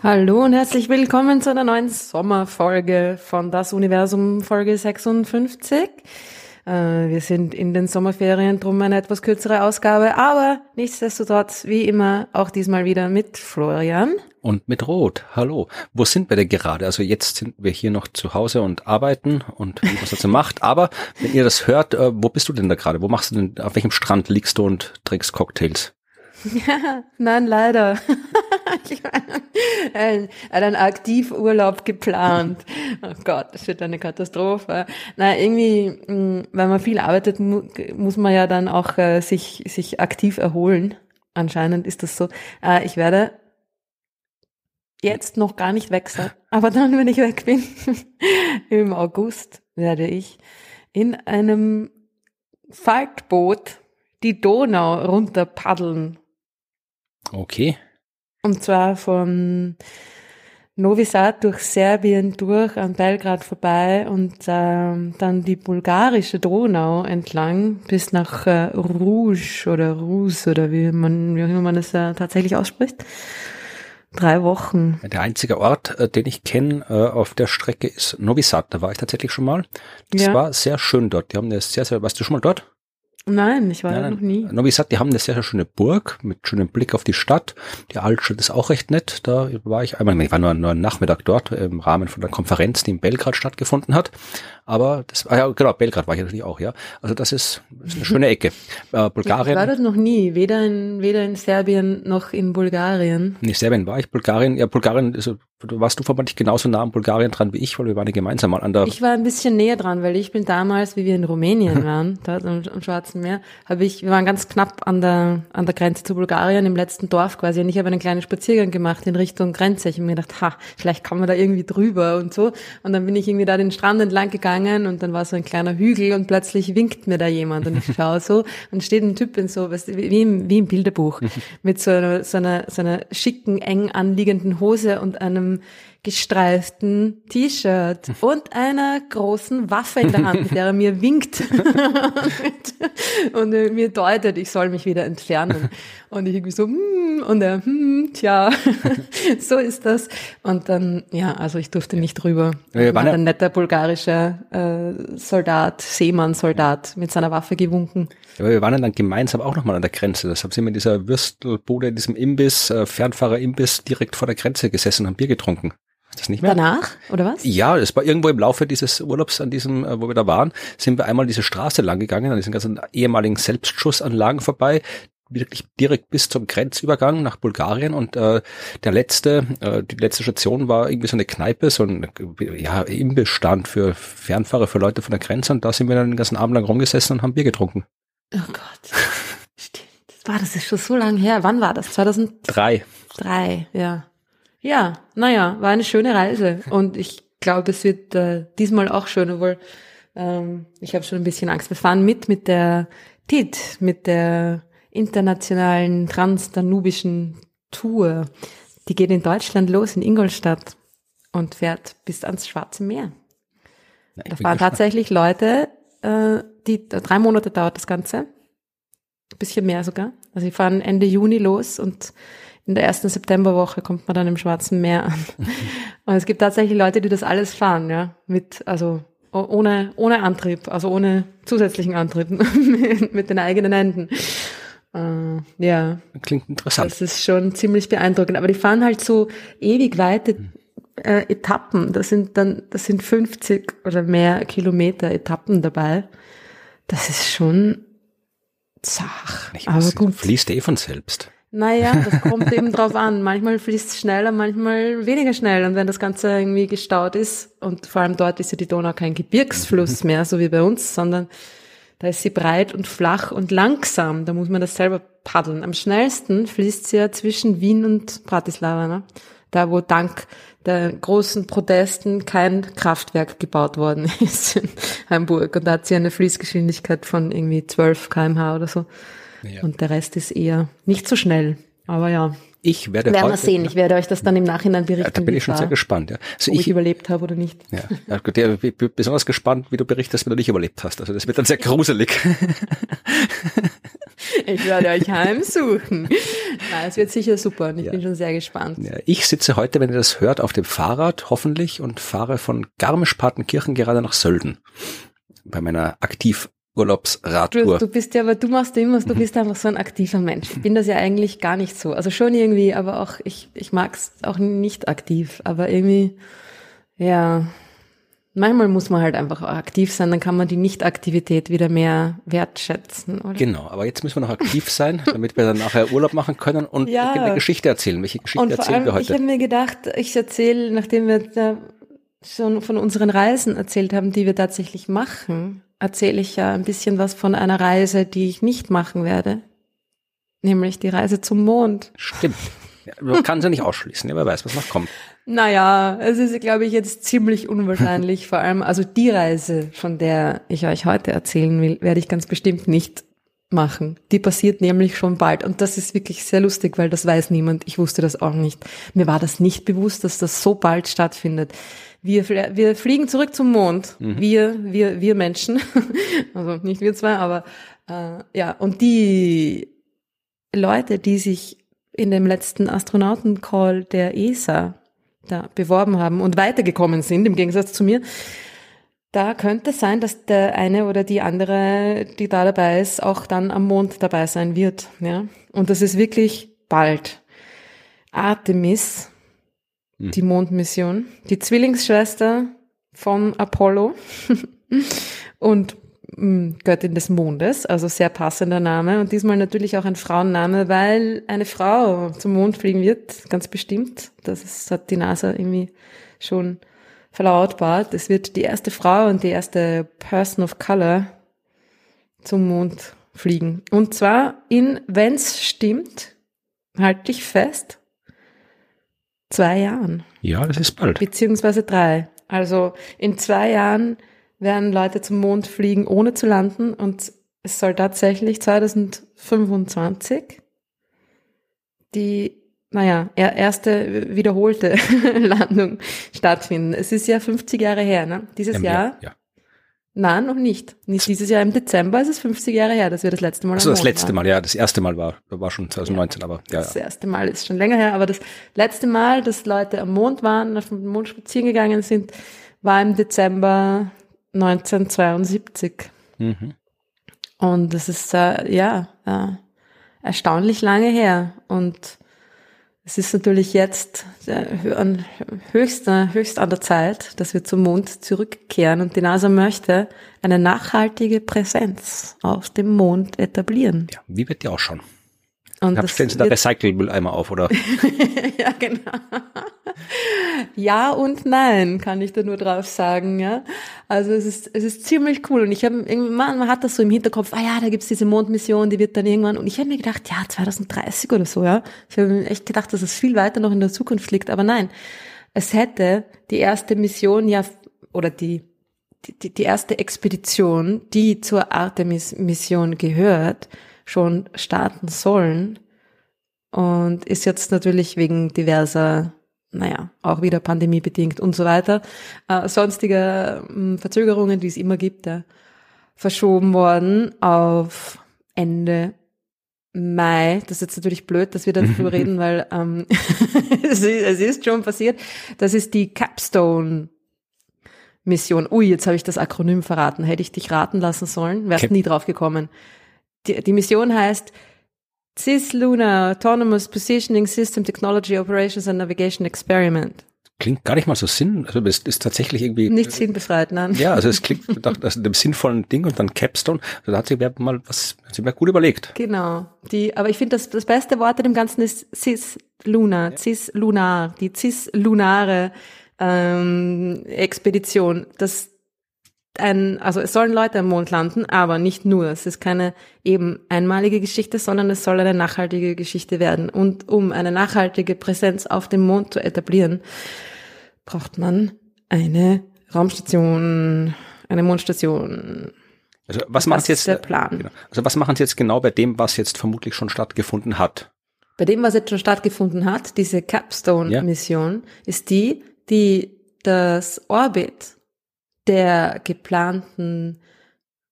Hallo und herzlich willkommen zu einer neuen Sommerfolge von Das Universum Folge 56. Äh, wir sind in den Sommerferien, drum eine etwas kürzere Ausgabe, aber nichtsdestotrotz, wie immer, auch diesmal wieder mit Florian. Und mit Rot. Hallo. Wo sind wir denn gerade? Also jetzt sind wir hier noch zu Hause und arbeiten und was dazu macht. Aber wenn ihr das hört, äh, wo bist du denn da gerade? Wo machst du denn, auf welchem Strand liegst du und trinkst Cocktails? Ja, nein, leider. ich meine, einen Aktivurlaub geplant. Oh Gott, das wird eine Katastrophe. Na, irgendwie, mm, wenn man viel arbeitet, muss man ja dann auch äh, sich, sich aktiv erholen. Anscheinend ist das so. Äh, ich werde jetzt noch gar nicht weg sein, aber dann, wenn ich weg bin, im August, werde ich in einem Faltboot die Donau runter paddeln Okay. Und zwar von Novi Sad durch Serbien durch an Belgrad vorbei und ähm, dann die bulgarische Donau entlang bis nach äh, Rouge oder Rus oder wie man, wie man es äh, tatsächlich ausspricht. Drei Wochen. Der einzige Ort, äh, den ich kenne äh, auf der Strecke ist Novi Sad. Da war ich tatsächlich schon mal. Das ja. war sehr schön dort. Die haben eine sehr, sehr, warst du schon mal dort? Nein, ich war nein, nein. noch nie. Novi Sad, die haben eine sehr, sehr schöne Burg mit schönem Blick auf die Stadt. Die Altstadt ist auch recht nett. Da war ich einmal, ich war nur, nur einen Nachmittag dort im Rahmen von der Konferenz, die in Belgrad stattgefunden hat. Aber das war ja, genau, Belgrad war ich natürlich auch, ja. Also das ist, das ist eine schöne Ecke. Äh, Bulgarien. Ich war dort noch nie, weder in, weder in Serbien noch in Bulgarien. Nee, Serbien war ich, Bulgarien, ja, Bulgarien ist warst du vermutlich genauso nah an Bulgarien dran wie ich, weil wir waren ja gemeinsam mal an der. Ich war ein bisschen näher dran, weil ich bin damals, wie wir in Rumänien waren, dort am, am Schwarzen Meer, habe ich, wir waren ganz knapp an der an der Grenze zu Bulgarien im letzten Dorf quasi und ich habe einen kleinen Spaziergang gemacht in Richtung Grenze. Ich habe mir gedacht, ha, vielleicht kann man da irgendwie drüber und so. Und dann bin ich irgendwie da den Strand entlang gegangen und dann war so ein kleiner Hügel und plötzlich winkt mir da jemand und ich schaue so und steht ein Typ in so, weißt, wie im, wie im Bilderbuch, mit so einer, so einer, so einer schicken, eng anliegenden Hose und einem gestreiften T-Shirt und einer großen Waffe in der Hand, mit der er mir winkt und mir deutet, ich soll mich wieder entfernen. Und ich irgendwie so, hm, und er, hm, tja, so ist das. Und dann, ja, also ich durfte nicht drüber. Ja, war ein netter bulgarischer äh, Soldat, Seemann-Soldat mit seiner Waffe gewunken. Ja, aber wir waren dann gemeinsam auch nochmal an der Grenze. Deshalb sind wir in dieser Würstelbude, in diesem Imbiss, äh, Fernfahrer-Imbiss direkt vor der Grenze gesessen und haben Bier getrunken. Das nicht mehr? Danach, oder was? Ja, es war irgendwo im Laufe dieses Urlaubs an diesem, äh, wo wir da waren, sind wir einmal diese Straße lang gegangen, an diesen ganzen ehemaligen Selbstschussanlagen vorbei, wirklich direkt bis zum Grenzübergang nach Bulgarien und äh, der letzte, äh, die letzte Station war irgendwie so eine Kneipe, so ein ja, Imbissstand für Fernfahrer, für Leute von der Grenze und da sind wir dann den ganzen Abend lang rumgesessen und haben Bier getrunken. Oh Gott. Stimmt. Das war, das ist schon so lange her. Wann war das? 2003. Drei, ja. Ja, naja, war eine schöne Reise und ich glaube, es wird äh, diesmal auch schön, obwohl ähm, ich habe schon ein bisschen Angst. Wir fahren mit mit der TIT, mit der internationalen transdanubischen Tour. Die geht in Deutschland los, in Ingolstadt und fährt bis ans Schwarze Meer. Na, da fahren tatsächlich Leute, äh, die drei Monate dauert das Ganze, ein bisschen mehr sogar. Also sie fahren Ende Juni los und in der ersten Septemberwoche kommt man dann im Schwarzen Meer an. Und es gibt tatsächlich Leute, die das alles fahren, ja, mit, also ohne, ohne Antrieb, also ohne zusätzlichen Antrieb, mit den eigenen Händen. Äh, ja. Klingt interessant. Das ist schon ziemlich beeindruckend. Aber die fahren halt so ewig weite äh, Etappen. Das sind dann, das sind 50 oder mehr Kilometer Etappen dabei. Das ist schon zach. Ich aber gut. Fließt eh von selbst. Naja, das kommt eben drauf an. Manchmal fließt es schneller, manchmal weniger schnell. Und wenn das Ganze irgendwie gestaut ist, und vor allem dort ist ja die Donau kein Gebirgsfluss mehr, so wie bei uns, sondern da ist sie breit und flach und langsam. Da muss man das selber paddeln. Am schnellsten fließt sie ja zwischen Wien und Bratislava, ne? Da, wo dank der großen Protesten kein Kraftwerk gebaut worden ist in Hamburg. Und da hat sie eine Fließgeschwindigkeit von irgendwie 12 kmh oder so. Ja. Und der Rest ist eher nicht so schnell. Aber ja, ich werde Werden wir sehen. Ich werde euch das dann im Nachhinein berichten. Ja, da bin ich schon sehr gespannt. Ja. Also ob ich, ich überlebt habe oder nicht. Ja, ja der, ich bin besonders gespannt, wie du berichtest, wenn du nicht überlebt hast. Also das wird dann sehr gruselig. ich werde euch heimsuchen. Na, es wird sicher super und ich ja. bin schon sehr gespannt. Ja, ich sitze heute, wenn ihr das hört, auf dem Fahrrad hoffentlich und fahre von Garmisch-Partenkirchen gerade nach Sölden bei meiner aktiv Urlaubsradtour. Du, du bist ja, aber du machst immer, du bist einfach so ein aktiver Mensch. Ich bin das ja eigentlich gar nicht so. Also schon irgendwie, aber auch, ich, ich mag's auch nicht aktiv, aber irgendwie, ja, manchmal muss man halt einfach aktiv sein, dann kann man die Nicht-Aktivität wieder mehr wertschätzen, oder? Genau, aber jetzt müssen wir noch aktiv sein, damit wir dann nachher Urlaub machen können und ja. eine Geschichte erzählen. Welche Geschichte und erzählen allem, wir heute? Ich habe mir gedacht, ich erzähle, nachdem wir da schon von unseren Reisen erzählt haben, die wir tatsächlich machen, erzähle ich ja ein bisschen was von einer Reise, die ich nicht machen werde. Nämlich die Reise zum Mond. Stimmt. Ja, man kann sie nicht ausschließen, wer weiß, was noch kommt. Naja, es ist, glaube ich, jetzt ziemlich unwahrscheinlich. Vor allem, also die Reise, von der ich euch heute erzählen will, werde ich ganz bestimmt nicht machen. Die passiert nämlich schon bald. Und das ist wirklich sehr lustig, weil das weiß niemand. Ich wusste das auch nicht. Mir war das nicht bewusst, dass das so bald stattfindet. Wir, wir fliegen zurück zum Mond. Mhm. Wir, wir, wir Menschen. also nicht wir zwei, aber äh, ja. Und die Leute, die sich in dem letzten Astronautencall der ESA da beworben haben und weitergekommen sind, im Gegensatz zu mir, da könnte sein, dass der eine oder die andere, die da dabei ist, auch dann am Mond dabei sein wird. Ja? Und das ist wirklich bald. Artemis hm. die Mondmission, die Zwillingsschwester von Apollo und hm, Göttin des Mondes, also sehr passender Name und diesmal natürlich auch ein Frauenname, weil eine Frau zum Mond fliegen wird, ganz bestimmt. Das ist, hat die NASA irgendwie schon verlautbart. Es wird die erste Frau und die erste Person of Color zum Mond fliegen. Und zwar in, wenn's stimmt, halte dich fest, zwei Jahren. Ja, das ist bald. Beziehungsweise drei. Also in zwei Jahren werden Leute zum Mond fliegen, ohne zu landen. Und es soll tatsächlich 2025 die, naja, erste wiederholte Landung stattfinden. Es ist ja 50 Jahre her, ne? Dieses ja, Jahr. Ja. Nein, noch nicht. Nicht dieses Jahr im Dezember, es ist 50 Jahre her, dass wir das letzte Mal Also das letzte Mal, ja, das erste Mal war, war schon 2019, ja, aber ja. Das erste Mal ist schon länger her, aber das letzte Mal, dass Leute am Mond waren, auf dem Mond spazieren gegangen sind, war im Dezember 1972. Mhm. Und das ist, äh, ja, äh, erstaunlich lange her. Und es ist natürlich jetzt an höchster, höchst an der Zeit, dass wir zum Mond zurückkehren und die NASA möchte eine nachhaltige Präsenz auf dem Mond etablieren. Ja, wie wird die ausschauen? Und Hab, stellen Sie da Recycle-Mülleimer auf, oder? ja, genau. ja und nein, kann ich da nur drauf sagen, ja. Also es ist, es ist ziemlich cool. Und ich habe man, man hat das so im Hinterkopf, ah ja, da gibt's diese Mondmission, die wird dann irgendwann. Und ich habe mir gedacht, ja, 2030 oder so, ja. Ich habe echt gedacht, dass es viel weiter noch in der Zukunft liegt. Aber nein, es hätte die erste Mission ja, oder die, die, die erste Expedition, die zur Artemis-Mission gehört, schon starten sollen und ist jetzt natürlich wegen diverser, naja, auch wieder pandemiebedingt und so weiter, äh, sonstige äh, Verzögerungen, die es immer gibt, ja, verschoben worden auf Ende Mai. Das ist jetzt natürlich blöd, dass wir darüber reden, weil ähm, es, ist, es ist schon passiert. Das ist die Capstone Mission. Ui, jetzt habe ich das Akronym verraten. Hätte ich dich raten lassen sollen, wärst Cap nie drauf gekommen. Die, die Mission heißt Cis-Lunar Autonomous Positioning System Technology Operations and Navigation Experiment. Klingt gar nicht mal so sinn, also es ist tatsächlich irgendwie. Nicht sinnbefreit, nein. Ja, also es klingt nach also dem sinnvollen Ding und dann Capstone. Also da hat sich mal was, hat sich mir gut überlegt. Genau. Die, aber ich finde das, das beste Wort in dem Ganzen ist Cis-Lunar, ja. Cis-Lunar, die Cis-Lunare ähm, Expedition. Das, ein, also es sollen Leute am Mond landen, aber nicht nur. Es ist keine eben einmalige Geschichte, sondern es soll eine nachhaltige Geschichte werden. Und um eine nachhaltige Präsenz auf dem Mond zu etablieren, braucht man eine Raumstation, eine Mondstation. Also was machen Sie jetzt? Der Plan. Genau. Also was machen Sie jetzt genau bei dem, was jetzt vermutlich schon stattgefunden hat? Bei dem, was jetzt schon stattgefunden hat, diese Capstone-Mission, ja. ist die, die das Orbit der geplanten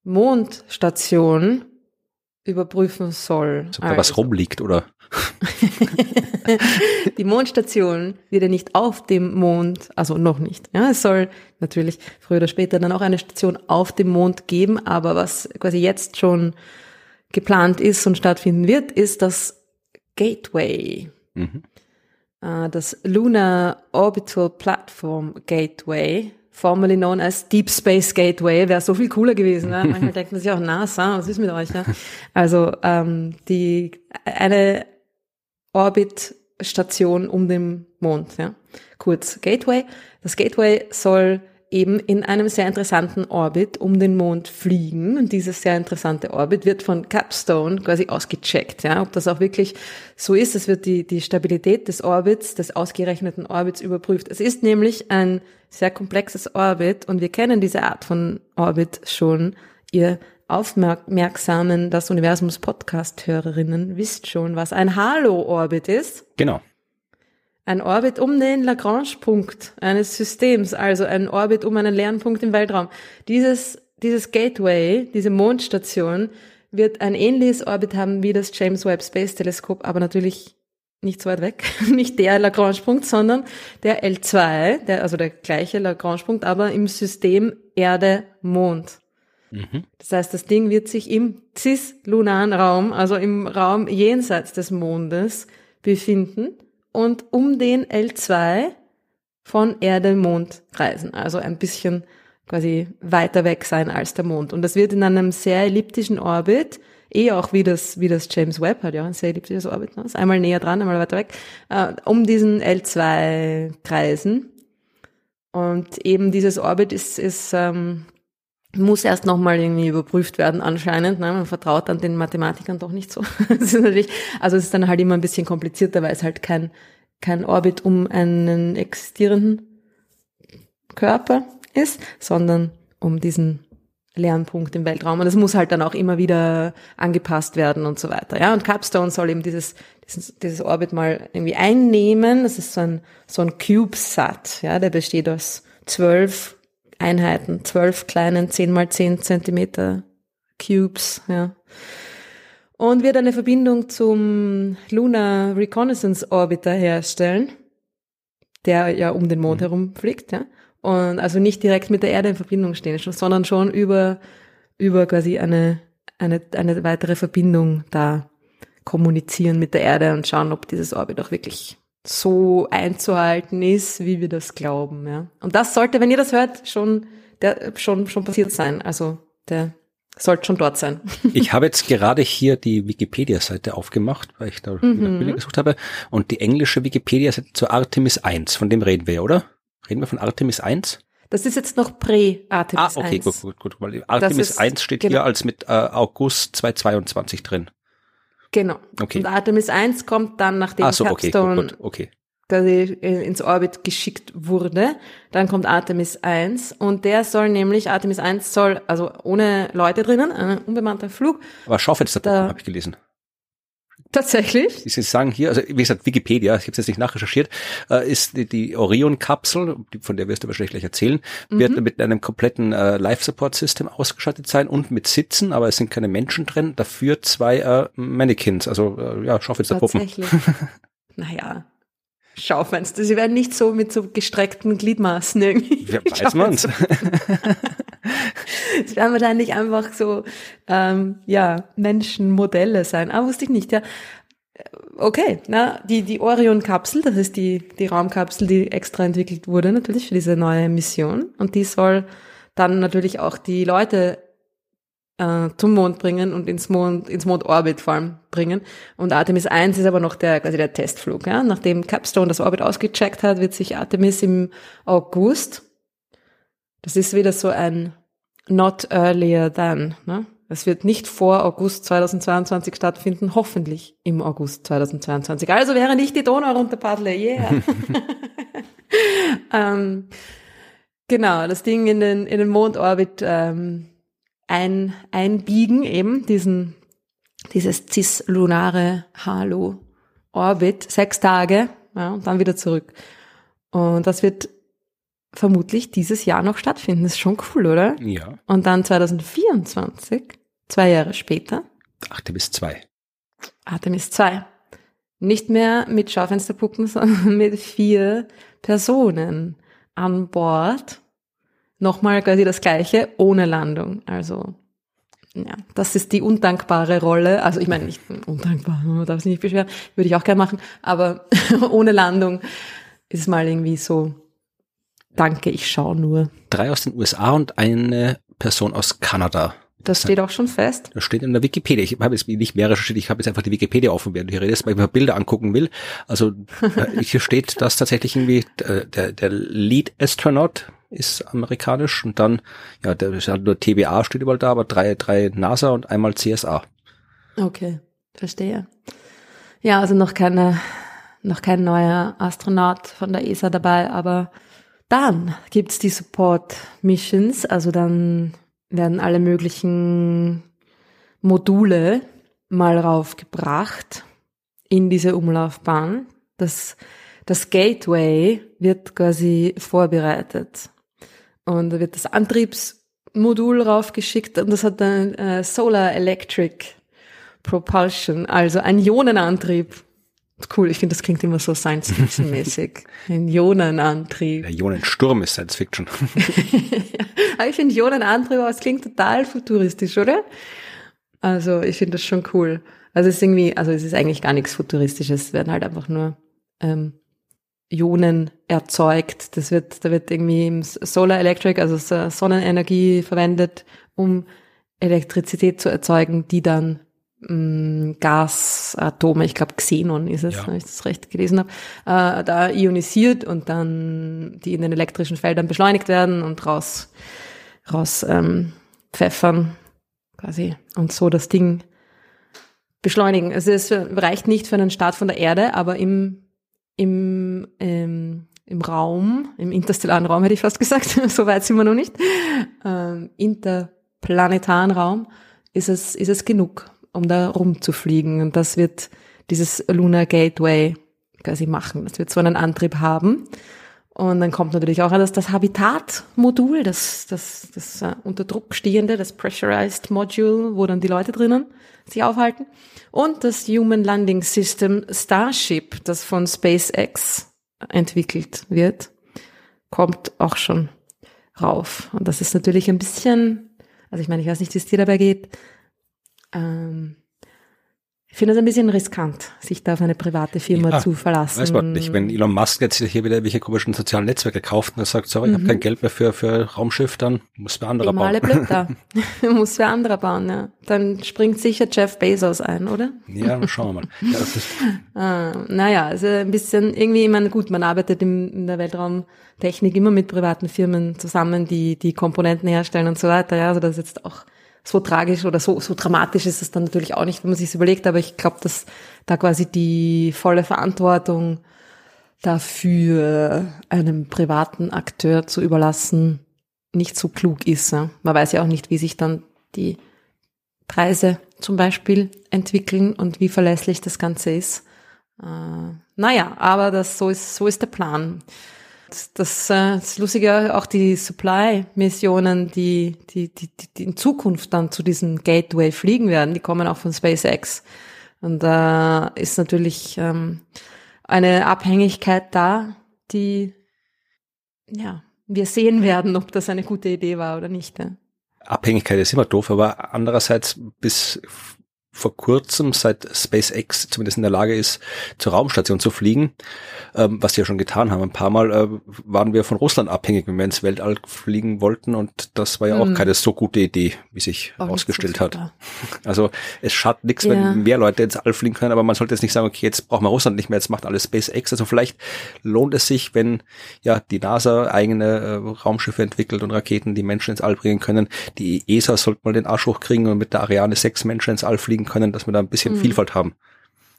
Mondstation überprüfen soll. So, also. was rumliegt, oder? die Mondstation wird ja nicht auf dem Mond, also noch nicht. Ja, es soll natürlich früher oder später dann auch eine Station auf dem Mond geben, aber was quasi jetzt schon geplant ist und stattfinden wird, ist das Gateway. Mhm. Äh, das Lunar Orbital Platform Gateway formerly known as Deep Space Gateway, wäre so viel cooler gewesen. Ne? Manchmal denkt man sich auch, NASA, was ist mit euch? Ja? Also ähm, die eine Orbitstation um den Mond, ja. Kurz Gateway. Das Gateway soll eben in einem sehr interessanten Orbit um den Mond fliegen. Und dieses sehr interessante Orbit wird von Capstone quasi ausgecheckt, ja, ob das auch wirklich so ist. Es wird die, die Stabilität des Orbits, des ausgerechneten Orbits überprüft. Es ist nämlich ein sehr komplexes Orbit und wir kennen diese Art von Orbit schon. Ihr aufmerksamen Das Universums Podcast-Hörerinnen wisst schon, was ein Halo-Orbit ist. Genau. Ein Orbit um den Lagrange-Punkt eines Systems, also ein Orbit um einen leeren Punkt im Weltraum. Dieses, dieses Gateway, diese Mondstation, wird ein ähnliches Orbit haben wie das James Webb Space Teleskop, aber natürlich nicht so weit weg, nicht der Lagrange-Punkt, sondern der L2, der, also der gleiche Lagrange-Punkt, aber im System Erde-Mond. Mhm. Das heißt, das Ding wird sich im cis-lunaren Raum, also im Raum jenseits des Mondes, befinden und um den L2 von Erde Mond reisen. Also ein bisschen quasi weiter weg sein als der Mond. Und das wird in einem sehr elliptischen Orbit, eh auch wie das, wie das James Webb hat, ja, ein sehr elliptisches Orbit, ne? ist einmal näher dran, einmal weiter weg, äh, um diesen L2 kreisen. Und eben dieses Orbit ist, ist ähm, muss erst nochmal irgendwie überprüft werden anscheinend. Ne? Man vertraut dann den Mathematikern doch nicht so. das ist natürlich, also es ist dann halt immer ein bisschen komplizierter, weil es halt kein, kein Orbit um einen existierenden Körper ist, sondern um diesen leeren Punkt im Weltraum. Und das muss halt dann auch immer wieder angepasst werden und so weiter. Ja, und Capstone soll eben dieses, dieses, dieses Orbit mal irgendwie einnehmen. Das ist so ein, so ein CubeSat. Ja, der besteht aus zwölf Einheiten, zwölf kleinen 10 mal 10 Zentimeter Cubes, ja. Und wird eine Verbindung zum Lunar Reconnaissance Orbiter herstellen, der ja um den Mond mhm. herum fliegt, ja. Und also nicht direkt mit der Erde in Verbindung stehen, sondern schon über, über quasi eine, eine, eine weitere Verbindung da kommunizieren mit der Erde und schauen, ob dieses Orbit auch wirklich so einzuhalten ist, wie wir das glauben. Ja. Und das sollte, wenn ihr das hört, schon, der, schon, schon passiert sein. Also der sollte schon dort sein. ich habe jetzt gerade hier die Wikipedia-Seite aufgemacht, weil ich da mhm. Bilder gesucht habe. Und die englische Wikipedia-Seite zur Artemis 1, von dem reden wir, oder? Reden wir von Artemis 1? Das ist jetzt noch Prä-Artemis 1. Ah, okay, 1. gut, gut, gut. Weil Artemis ist, 1 steht genau. hier als mit äh, August 2022 drin. Genau. Okay. Und Artemis 1 kommt dann, nachdem so, Capstone okay, okay. ins Orbit geschickt wurde. Dann kommt Artemis 1 und der soll nämlich, Artemis 1 soll, also ohne Leute drinnen, ein unbemannter Flug. Aber Schaufenster habe ich gelesen. Tatsächlich? Sie sagen hier, also wie gesagt, Wikipedia, ich habe es jetzt nicht nachrecherchiert, äh, ist die, die Orion-Kapsel, von der wirst du wahrscheinlich gleich erzählen, mhm. wird mit einem kompletten äh, Life-Support-System ausgestattet sein und mit Sitzen, aber es sind keine Menschen drin, dafür zwei äh, Mannequins, also äh, ja, Schaufensterpuppen. Tatsächlich. naja, Schaufenster. Sie werden nicht so mit so gestreckten Gliedmaßen irgendwie. Ja, weiß man's. Es werden wahrscheinlich einfach so, ähm, ja, Menschenmodelle sein. Ah, wusste ich nicht, ja. Okay, na, die, die Orion-Kapsel, das ist die, die Raumkapsel, die extra entwickelt wurde natürlich für diese neue Mission. Und die soll dann natürlich auch die Leute äh, zum Mond bringen und ins Mond, ins Mondorbit vor allem bringen. Und Artemis 1 ist aber noch der, quasi der Testflug. Ja? Nachdem Capstone das Orbit ausgecheckt hat, wird sich Artemis im August, das ist wieder so ein not earlier than, ne? Es wird nicht vor August 2022 stattfinden, hoffentlich im August 2022. Also während ich die Donau runterpaddle, yeah. ähm, genau, das Ding in den, in den Mondorbit ähm, ein, einbiegen, eben diesen, dieses cis-lunare Halo Orbit, sechs Tage, ja, und dann wieder zurück. Und das wird vermutlich dieses Jahr noch stattfinden. Das ist schon cool, oder? Ja. Und dann 2024, zwei Jahre später. Artemis 2. Artemis 2. Nicht mehr mit Schaufensterpuppen, sondern mit vier Personen an Bord. Nochmal quasi das gleiche, ohne Landung. Also, ja, das ist die undankbare Rolle. Also, ich meine, nicht undankbar, man darf sich nicht beschweren, würde ich auch gerne machen, aber ohne Landung ist mal irgendwie so, danke, ich schaue nur. Drei aus den USA und eine Person aus Kanada. Das steht auch schon fest. Das steht in der Wikipedia. Ich habe jetzt nicht mehr recherchiert, ich habe jetzt einfach die Wikipedia offen, während du hier redest, weil ich mir Bilder angucken will. Also äh, hier steht, dass tatsächlich irgendwie der, der, der Lead Astronaut ist amerikanisch und dann, ja, der ist halt nur TBA steht überall da, aber drei, drei NASA und einmal CSA. Okay, verstehe. Ja, also noch keine, noch kein neuer Astronaut von der ESA dabei, aber dann gibt's die Support Missions, also dann werden alle möglichen Module mal raufgebracht in diese Umlaufbahn. Das, das Gateway wird quasi vorbereitet. Und da wird das Antriebsmodul raufgeschickt und das hat dann äh, Solar Electric Propulsion, also ein Ionenantrieb. Cool, ich finde, das klingt immer so Science-Fiction-mäßig. Ein Ionenantrieb. Der Ionensturm ist Science-Fiction. Aber ich finde Ionenantrieb, aber es klingt total futuristisch, oder? Also ich finde das schon cool. Also es ist irgendwie, also es ist eigentlich gar nichts Futuristisches, es werden halt einfach nur ähm, Ionen erzeugt. Das wird, da wird irgendwie Solar Electric, also Sonnenenergie verwendet, um Elektrizität zu erzeugen, die dann Gasatome, ich glaube Xenon ist es, ja. wenn ich das recht gelesen habe, äh, da ionisiert und dann die in den elektrischen Feldern beschleunigt werden und raus, raus ähm, pfeffern quasi und so das Ding beschleunigen. Also es reicht nicht für einen Start von der Erde, aber im, im, ähm, im Raum, im interstellaren Raum hätte ich fast gesagt, so weit sind wir noch nicht, ähm, interplanetaren Raum ist es, ist es genug um da rumzufliegen. Und das wird dieses Lunar Gateway quasi machen. Das wird so einen Antrieb haben. Und dann kommt natürlich auch das, das Habitat-Modul, das, das, das uh, unter Druck stehende, das Pressurized Module, wo dann die Leute drinnen sich aufhalten. Und das Human Landing System Starship, das von SpaceX entwickelt wird, kommt auch schon rauf. Und das ist natürlich ein bisschen, also ich meine, ich weiß nicht, wie es dir dabei geht, ähm, ich finde es ein bisschen riskant, sich da auf eine private Firma ja, zu verlassen. Weiß man nicht. Wenn Elon Musk jetzt hier wieder welche komischen sozialen Netzwerke kauft und er sagt, sorry, mhm. ich habe kein Geld mehr für, für Raumschiff, dann muss wer anderer bauen. Blöd da. muss wer anderer bauen, ja. Dann springt sicher Jeff Bezos ein, oder? Ja, schauen wir mal. Ja, das ist ah, naja, also ein bisschen irgendwie, ich meine, gut, man arbeitet im, in der Weltraumtechnik immer mit privaten Firmen zusammen, die die Komponenten herstellen und so weiter. Ja, also das ist jetzt auch so tragisch oder so, so dramatisch ist es dann natürlich auch nicht, wenn man sich überlegt, aber ich glaube, dass da quasi die volle Verantwortung dafür einem privaten Akteur zu überlassen nicht so klug ist. Ja. Man weiß ja auch nicht, wie sich dann die Preise zum Beispiel entwickeln und wie verlässlich das Ganze ist. Äh, naja, aber das, so ist, so ist der Plan. Das, das, äh, das ist lustige auch die Supply-Missionen, die, die, die, die in Zukunft dann zu diesem Gateway fliegen werden, die kommen auch von SpaceX. Und da äh, ist natürlich ähm, eine Abhängigkeit da, die ja wir sehen werden, ob das eine gute Idee war oder nicht. Ja. Abhängigkeit ist immer doof, aber andererseits bis vor kurzem, seit SpaceX zumindest in der Lage ist, zur Raumstation zu fliegen, ähm, was sie ja schon getan haben. Ein paar Mal äh, waren wir von Russland abhängig, wenn wir ins Weltall fliegen wollten und das war ja auch hm. keine so gute Idee, wie sich auch herausgestellt hat. Also es schadet nichts, ja. wenn mehr Leute ins All fliegen können, aber man sollte jetzt nicht sagen, okay, jetzt braucht man Russland nicht mehr, jetzt macht alles SpaceX. Also vielleicht lohnt es sich, wenn ja die NASA eigene äh, Raumschiffe entwickelt und Raketen, die Menschen ins All bringen können. Die ESA sollte mal den Arsch hochkriegen und mit der Ariane sechs Menschen ins All fliegen können, dass wir da ein bisschen mhm. Vielfalt haben.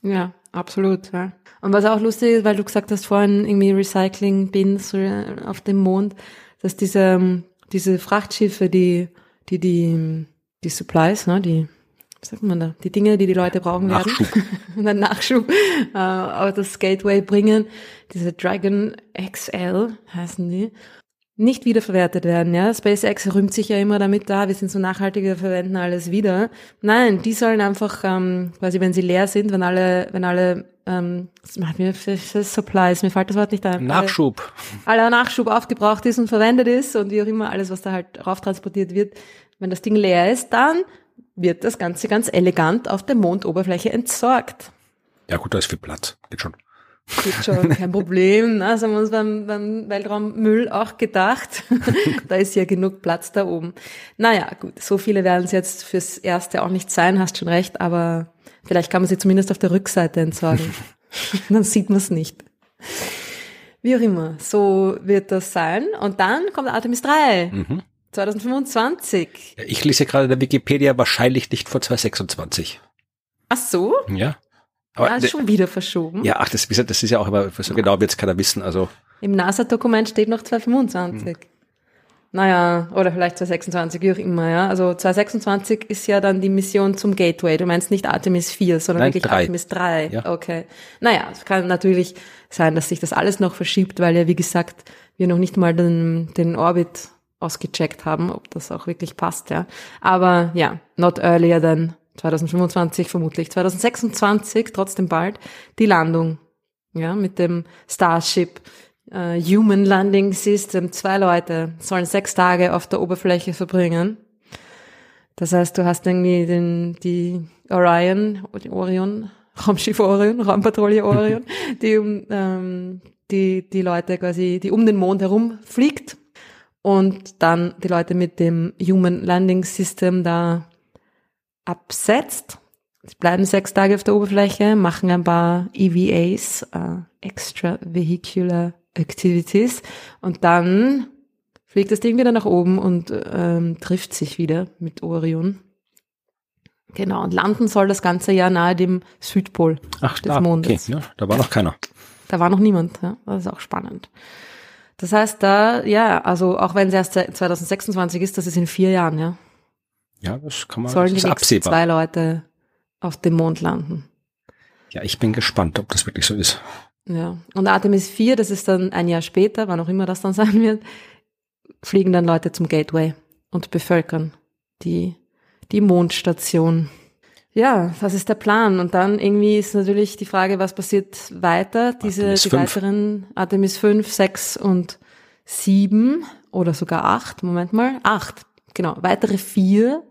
Ja, absolut. Ja. Und was auch lustig ist, weil du gesagt hast vorhin irgendwie Recycling-Bins auf dem Mond, dass diese, diese Frachtschiffe, die, die, die, die Supplies, ne, die was sagt man da, die Dinge, die die Leute brauchen Nachschub. werden. einen Nachschub äh, auf das Gateway bringen. Diese Dragon XL heißen die nicht wiederverwertet werden. Ja, SpaceX rühmt sich ja immer damit da, wir sind so nachhaltig, wir verwenden alles wieder. Nein, die sollen einfach ähm, quasi, wenn sie leer sind, wenn alle, wenn alle ähm, mir Supplies, mir fällt das Wort nicht ein. Nachschub. Alle, aller Nachschub aufgebraucht ist und verwendet ist und wie auch immer alles, was da halt rauf transportiert wird, wenn das Ding leer ist, dann wird das Ganze ganz elegant auf der Mondoberfläche entsorgt. Ja gut, da ist viel Platz. Geht schon. Geht schon, kein Problem. Das haben wir uns beim, beim Weltraummüll auch gedacht. da ist ja genug Platz da oben. Naja, gut, so viele werden es jetzt fürs Erste auch nicht sein, hast schon recht, aber vielleicht kann man sie zumindest auf der Rückseite entsorgen. Dann sieht man es nicht. Wie auch immer, so wird das sein. Und dann kommt Artemis 3. Mhm. 2025. Ich lese gerade in der Wikipedia wahrscheinlich nicht vor 2026. Ach so? Ja. Aber ja, schon wieder verschoben. Ja, ach, das, das ist ja auch immer, so genau wird es keiner wissen. Also. Im NASA-Dokument steht noch 2025. Hm. Naja, oder vielleicht 2026, wie auch immer, ja. Also 2026 ist ja dann die Mission zum Gateway. Du meinst nicht Artemis 4, sondern Nein, wirklich drei. Artemis 3. Ja. Okay. Naja, es kann natürlich sein, dass sich das alles noch verschiebt, weil ja, wie gesagt, wir noch nicht mal den, den Orbit ausgecheckt haben, ob das auch wirklich passt, ja. Aber ja, not earlier than 2025 vermutlich, 2026 trotzdem bald die Landung, ja, mit dem Starship äh, Human Landing System. Zwei Leute sollen sechs Tage auf der Oberfläche verbringen. Das heißt, du hast irgendwie den, die Orion, die Orion, Raumschiff Orion, Raumpatrouille Orion, die, ähm, die, die Leute quasi, die um den Mond herum fliegt und dann die Leute mit dem Human Landing System da absetzt. Sie bleiben sechs Tage auf der Oberfläche, machen ein paar EVAs, äh, Extra Vehicular Activities, und dann fliegt das Ding wieder nach oben und ähm, trifft sich wieder mit Orion. Genau, und landen soll das ganze Jahr nahe dem Südpol Ach, des da, Mondes. Okay, ja, da war noch keiner. Da war noch niemand, ja, das ist auch spannend. Das heißt, da, ja, also auch wenn es erst 2026 ist, das ist in vier Jahren, ja. Ja, das kann man Sollen das die absehbar. zwei Leute auf dem Mond landen. Ja, ich bin gespannt, ob das wirklich so ist. Ja, und Artemis 4, das ist dann ein Jahr später, wann auch immer das dann sein wird, fliegen dann Leute zum Gateway und bevölkern die, die Mondstation. Ja, das ist der Plan. Und dann irgendwie ist natürlich die Frage, was passiert weiter? Diese, Artemis die 5. weiteren Artemis 5, 6 und 7 oder sogar 8, Moment mal, 8, genau. Weitere vier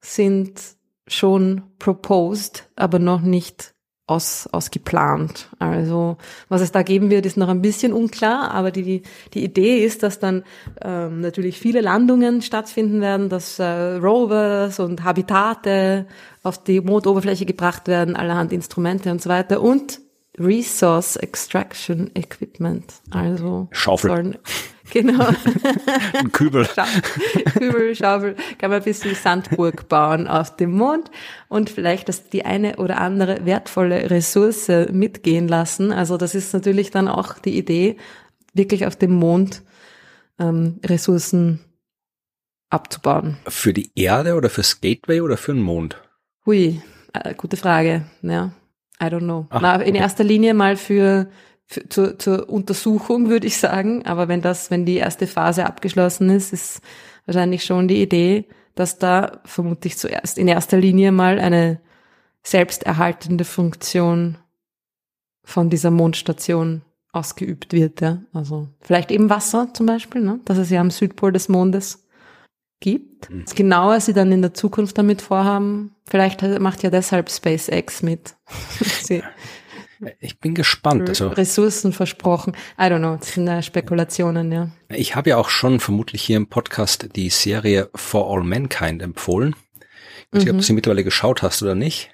sind schon proposed, aber noch nicht aus, ausgeplant. Also was es da geben wird, ist noch ein bisschen unklar, aber die, die Idee ist, dass dann ähm, natürlich viele Landungen stattfinden werden, dass äh, Rovers und Habitate auf die Mondoberfläche gebracht werden, allerhand Instrumente und so weiter und Resource Extraction Equipment. Also Schaufel. Sollen, genau. Ein Kübel. Scha Kübel, Schaufel. Kann man ein bisschen Sandburg bauen auf dem Mond und vielleicht das die eine oder andere wertvolle Ressource mitgehen lassen. Also das ist natürlich dann auch die Idee, wirklich auf dem Mond ähm, Ressourcen abzubauen. Für die Erde oder fürs Gateway oder für den Mond? Hui, äh, gute Frage. Ja. I don't know. Ach, Na, in okay. erster Linie mal für, für zur, zur Untersuchung, würde ich sagen. Aber wenn das, wenn die erste Phase abgeschlossen ist, ist wahrscheinlich schon die Idee, dass da vermutlich zuerst in erster Linie mal eine selbsterhaltende Funktion von dieser Mondstation ausgeübt wird. Ja? Also vielleicht eben Wasser zum Beispiel, ne? das ist ja am Südpol des Mondes gibt. Mhm. Das genauer sie dann in der Zukunft damit vorhaben, vielleicht macht ja deshalb SpaceX mit. ich bin gespannt. Also, Ressourcen versprochen. I don't know, das sind ja Spekulationen, ja. Ich habe ja auch schon vermutlich hier im Podcast die Serie For All Mankind empfohlen. Ich weiß nicht, mhm. ob du sie mittlerweile geschaut hast oder nicht.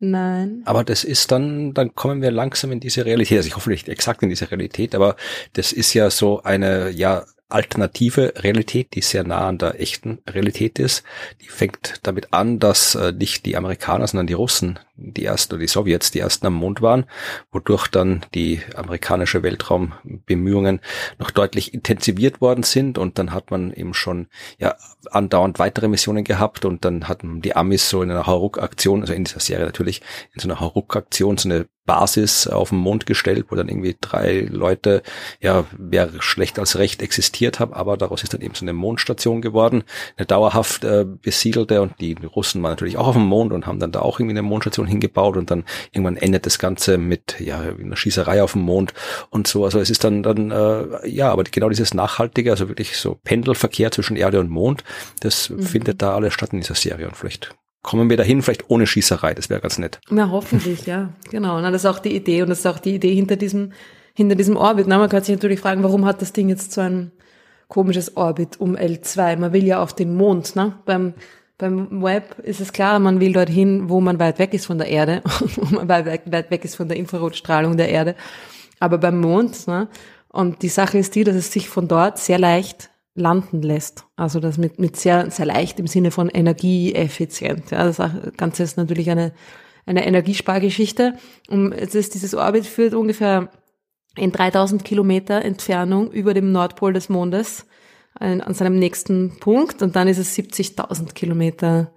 Nein. Aber das ist dann, dann kommen wir langsam in diese Realität. Also ich hoffe nicht exakt in diese Realität, aber das ist ja so eine, ja, alternative Realität, die sehr nah an der echten Realität ist. Die fängt damit an, dass äh, nicht die Amerikaner, sondern die Russen, die ersten oder die Sowjets, die ersten am Mond waren, wodurch dann die amerikanische Weltraumbemühungen noch deutlich intensiviert worden sind und dann hat man eben schon ja andauernd weitere Missionen gehabt und dann hatten die Amis so in einer Hauruck-Aktion, also in dieser Serie natürlich, in so einer Hauruck-Aktion so eine Basis auf den Mond gestellt, wo dann irgendwie drei Leute, ja, wer schlecht als recht existiert haben, aber daraus ist dann eben so eine Mondstation geworden, eine dauerhaft äh, besiedelte und die Russen waren natürlich auch auf dem Mond und haben dann da auch irgendwie eine Mondstation hingebaut und dann irgendwann endet das Ganze mit, ja, einer Schießerei auf dem Mond und so, also es ist dann, dann, äh, ja, aber genau dieses Nachhaltige, also wirklich so Pendelverkehr zwischen Erde und Mond, das mhm. findet da alles statt in dieser Serie und vielleicht kommen wir dahin, vielleicht ohne Schießerei, das wäre ganz nett. Ja, hoffentlich, ja, genau. Na, das ist auch die Idee und das ist auch die Idee hinter diesem, hinter diesem Orbit. Na, man kann sich natürlich fragen, warum hat das Ding jetzt so ein komisches Orbit um L2? Man will ja auf den Mond, ne? Beim, beim Web ist es klar, man will dorthin, wo man weit weg ist von der Erde, wo man weit, weit weg ist von der Infrarotstrahlung der Erde. Aber beim Mond, ne? Und die Sache ist die, dass es sich von dort sehr leicht landen lässt. Also das mit, mit sehr, sehr leicht im Sinne von energieeffizient. Ja, das Ganze ist natürlich eine, eine Energiespargeschichte. Und es ist, dieses Orbit führt ungefähr in 3000 Kilometer Entfernung über dem Nordpol des Mondes an, seinem nächsten Punkt und dann ist es 70.000 Kilometer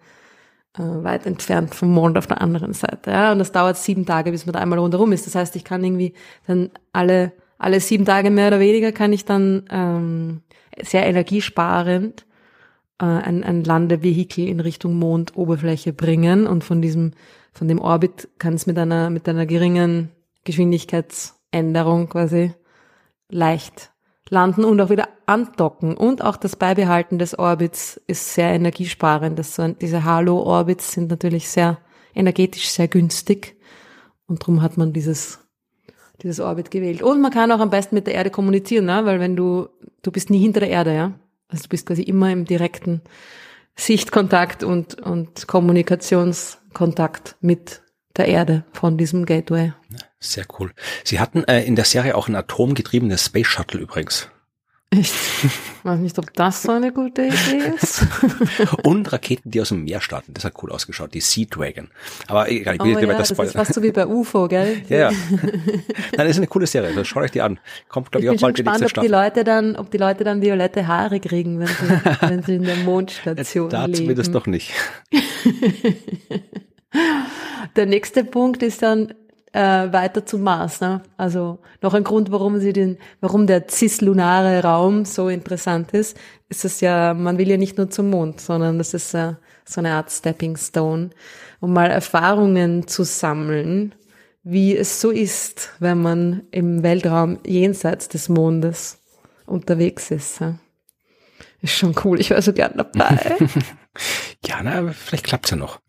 äh, weit entfernt vom Mond auf der anderen Seite. Ja, und das dauert sieben Tage, bis man da einmal rundherum ist. Das heißt, ich kann irgendwie dann alle alle sieben Tage mehr oder weniger kann ich dann ähm, sehr energiesparend äh, ein, ein Landevehikel in Richtung Mondoberfläche bringen und von diesem, von dem Orbit kann es mit einer, mit einer geringen Geschwindigkeitsänderung quasi leicht landen und auch wieder andocken. Und auch das Beibehalten des Orbits ist sehr energiesparend. Das diese Halo-Orbits sind natürlich sehr energetisch sehr günstig. Und darum hat man dieses dieses Orbit gewählt. Und man kann auch am besten mit der Erde kommunizieren, ne? weil wenn du, du bist nie hinter der Erde, ja. Also du bist quasi immer im direkten Sichtkontakt und, und Kommunikationskontakt mit der Erde von diesem Gateway. Sehr cool. Sie hatten äh, in der Serie auch ein atomgetriebenes Space Shuttle übrigens. Ich weiß nicht, ob das so eine gute Idee ist. Und Raketen, die aus dem Meer starten. Das hat cool ausgeschaut. Die Sea Dragon. Aber egal, ich will oh, ja, das Das ist fast so wie bei UFO, gell? ja, ja. Nein, das ist eine coole Serie. Das schaut euch die an. Kommt, glaube ich, auch bald gespannt, die nächste ob die Leute dann, ob die Leute dann violette Haare kriegen, wenn sie, wenn sie in der Mondstation da leben. Da zumindest noch nicht. der nächste Punkt ist dann, äh, weiter zum Mars. Ne? Also noch ein Grund, warum sie den, warum der cislunare Raum so interessant ist, ist es ja, man will ja nicht nur zum Mond, sondern das ist äh, so eine Art Stepping Stone, um mal Erfahrungen zu sammeln, wie es so ist, wenn man im Weltraum jenseits des Mondes unterwegs ist. Ja? Ist schon cool, ich wäre so gern dabei. ja, na, vielleicht klappt's ja noch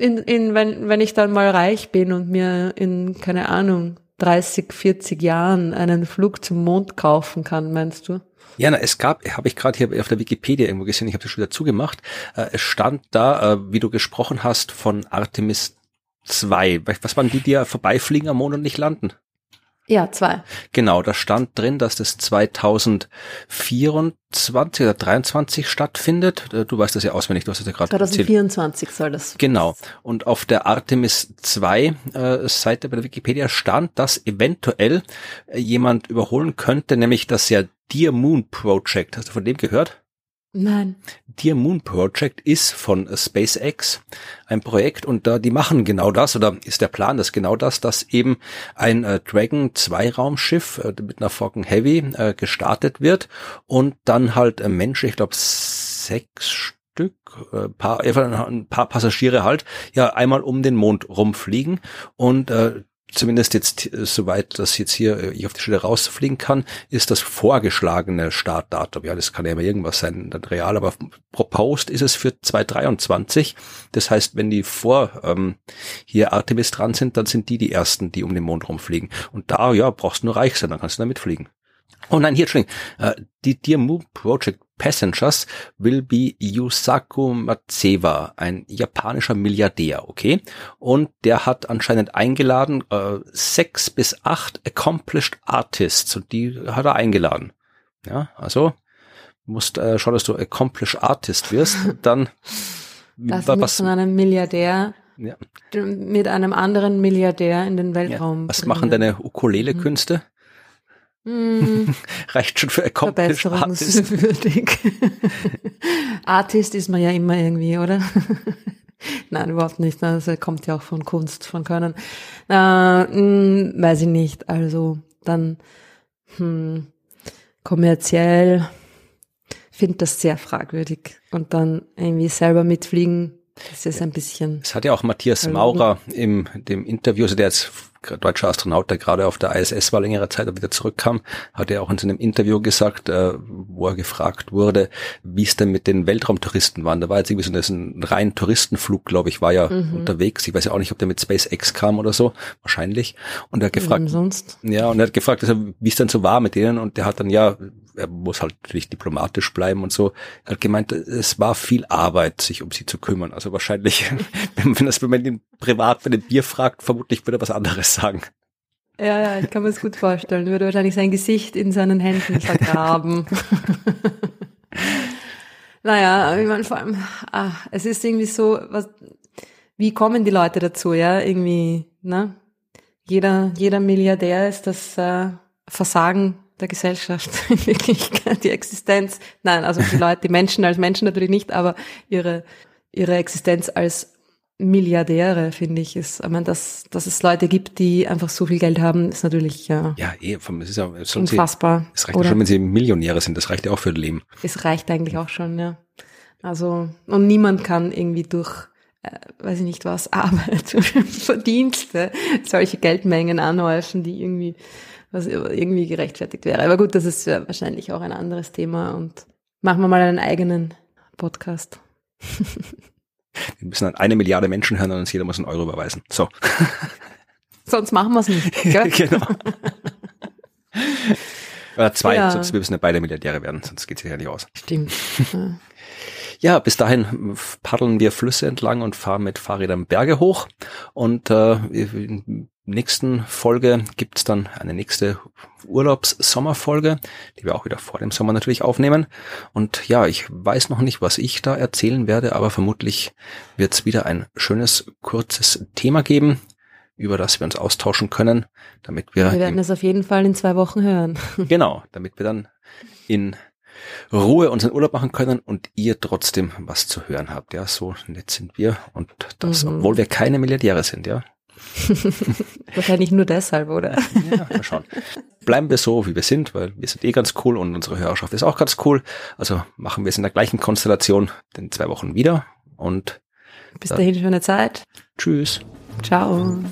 in, in, wenn, wenn ich dann mal reich bin und mir in, keine Ahnung, 30, 40 Jahren einen Flug zum Mond kaufen kann, meinst du? Ja, na, es gab, habe ich gerade hier auf der Wikipedia irgendwo gesehen, ich habe das schon wieder zugemacht, äh, es stand da, äh, wie du gesprochen hast, von Artemis 2. Was waren die, die ja vorbeifliegen am Mond und nicht landen? Ja, zwei. Genau, da stand drin, dass das 2024 oder 23 stattfindet. Äh, du weißt das ja auswendig, du hast es ja gerade 2024 erzählt. soll das. Genau. Und auf der Artemis 2 äh, Seite bei der Wikipedia stand, dass eventuell äh, jemand überholen könnte, nämlich das ja Dear Moon Project. Hast du von dem gehört? Nein. Dear Moon Project ist von SpaceX ein Projekt und da die machen genau das oder ist der Plan, dass genau das, dass eben ein äh, Dragon 2 Raumschiff äh, mit einer Falcon Heavy äh, gestartet wird und dann halt äh, Menschen, ich glaube sechs Stück, äh, paar, ein paar Passagiere halt, ja einmal um den Mond rumfliegen und äh, zumindest jetzt äh, soweit das jetzt hier äh, ich auf die Stelle rausfliegen kann, ist das vorgeschlagene Startdatum. Ja, das kann ja immer irgendwas sein, dann real, aber proposed ist es für 2023. Das heißt, wenn die vor ähm, hier Artemis dran sind, dann sind die die ersten, die um den Mond rumfliegen. Und da, ja, brauchst du nur reich sein, dann kannst du damit fliegen. Oh nein, hier, Entschuldigung. Uh, die Dear Moon Project Passengers will be Yusaku Matsewa, ein japanischer Milliardär, okay? Und der hat anscheinend eingeladen äh, sechs bis acht accomplished artists und die hat er eingeladen. Ja, also musst äh, schauen, dass du accomplished Artist wirst, dann das was von einem Milliardär ja. mit einem anderen Milliardär in den Weltraum. Ja. Was bringen. machen deine Ukulele-Künste? Mm. Reicht schon für accomplished Artist. Artist ist man ja immer irgendwie, oder? Nein, überhaupt nicht. Das kommt ja auch von Kunst, von Können. Äh, mh, hm, weiß ich nicht. Also dann hm, kommerziell finde das sehr fragwürdig. Und dann irgendwie selber mitfliegen, das ist ein bisschen. Es hat ja auch Matthias Maurer im dem Interview, also der jetzt deutscher Astronaut, der gerade auf der ISS war längere Zeit, aber wieder zurückkam, hat er auch in seinem Interview gesagt, äh, wo er gefragt wurde, wie es denn mit den Weltraumtouristen waren. Da war jetzt irgendwie so ein rein Touristenflug, glaube ich, war ja mhm. unterwegs. Ich weiß ja auch nicht, ob der mit SpaceX kam oder so, wahrscheinlich. Und er hat gefragt, ja, und er hat gefragt, also, wie es dann so war mit denen. Und der hat dann ja, er muss halt natürlich diplomatisch bleiben und so. Er hat gemeint, es war viel Arbeit, sich um sie zu kümmern. Also wahrscheinlich, wenn, das, wenn man ihn privat für ein Bier fragt, vermutlich würde er was anderes sagen. Ja, ja, ich kann mir das gut vorstellen. Würde wahrscheinlich sein Gesicht in seinen Händen vergraben. naja, ich meine, vor allem, ah, es ist irgendwie so, was, wie kommen die Leute dazu, ja, irgendwie, ne? Jeder, jeder Milliardär ist das äh, Versagen der Gesellschaft in Wirklichkeit, die Existenz. Nein, also die Leute, die Menschen als Menschen natürlich nicht, aber ihre, ihre Existenz als Milliardäre, finde ich, ist, ich meine, dass, dass es Leute gibt, die einfach so viel Geld haben, ist natürlich ja, ja eh, vom, es ist ja unfassbar. es reicht ja schon, wenn sie Millionäre sind, das reicht ja auch für das Leben. Es reicht eigentlich auch schon, ja. Also, und niemand kann irgendwie durch, äh, weiß ich nicht was, Arbeit Verdienste solche Geldmengen anhäufen, die irgendwie, was irgendwie gerechtfertigt wäre. Aber gut, das ist ja wahrscheinlich auch ein anderes Thema und machen wir mal einen eigenen Podcast. Wir müssen dann eine Milliarde Menschen hören und uns jeder muss einen Euro überweisen. So. Sonst machen wir es nicht. Gell? genau. Oder zwei, ja. sonst wir müssen ja beide Milliardäre werden, sonst geht es ja nicht aus. Stimmt. Ja. ja, bis dahin paddeln wir Flüsse entlang und fahren mit Fahrrädern Berge hoch. Und äh, nächsten Folge gibt's dann eine nächste Urlaubs-Sommerfolge, die wir auch wieder vor dem Sommer natürlich aufnehmen. Und ja, ich weiß noch nicht, was ich da erzählen werde, aber vermutlich wird's wieder ein schönes, kurzes Thema geben, über das wir uns austauschen können, damit wir. Wir werden es auf jeden Fall in zwei Wochen hören. genau, damit wir dann in Ruhe unseren Urlaub machen können und ihr trotzdem was zu hören habt. Ja, so nett sind wir und das, mhm. obwohl wir keine Milliardäre sind, ja. Wahrscheinlich nur deshalb, oder? Ja, mal schauen. Bleiben wir so, wie wir sind, weil wir sind eh ganz cool und unsere Hörerschaft ist auch ganz cool. Also machen wir es in der gleichen Konstellation in zwei Wochen wieder und bis dahin schöne Zeit. Tschüss. Ciao.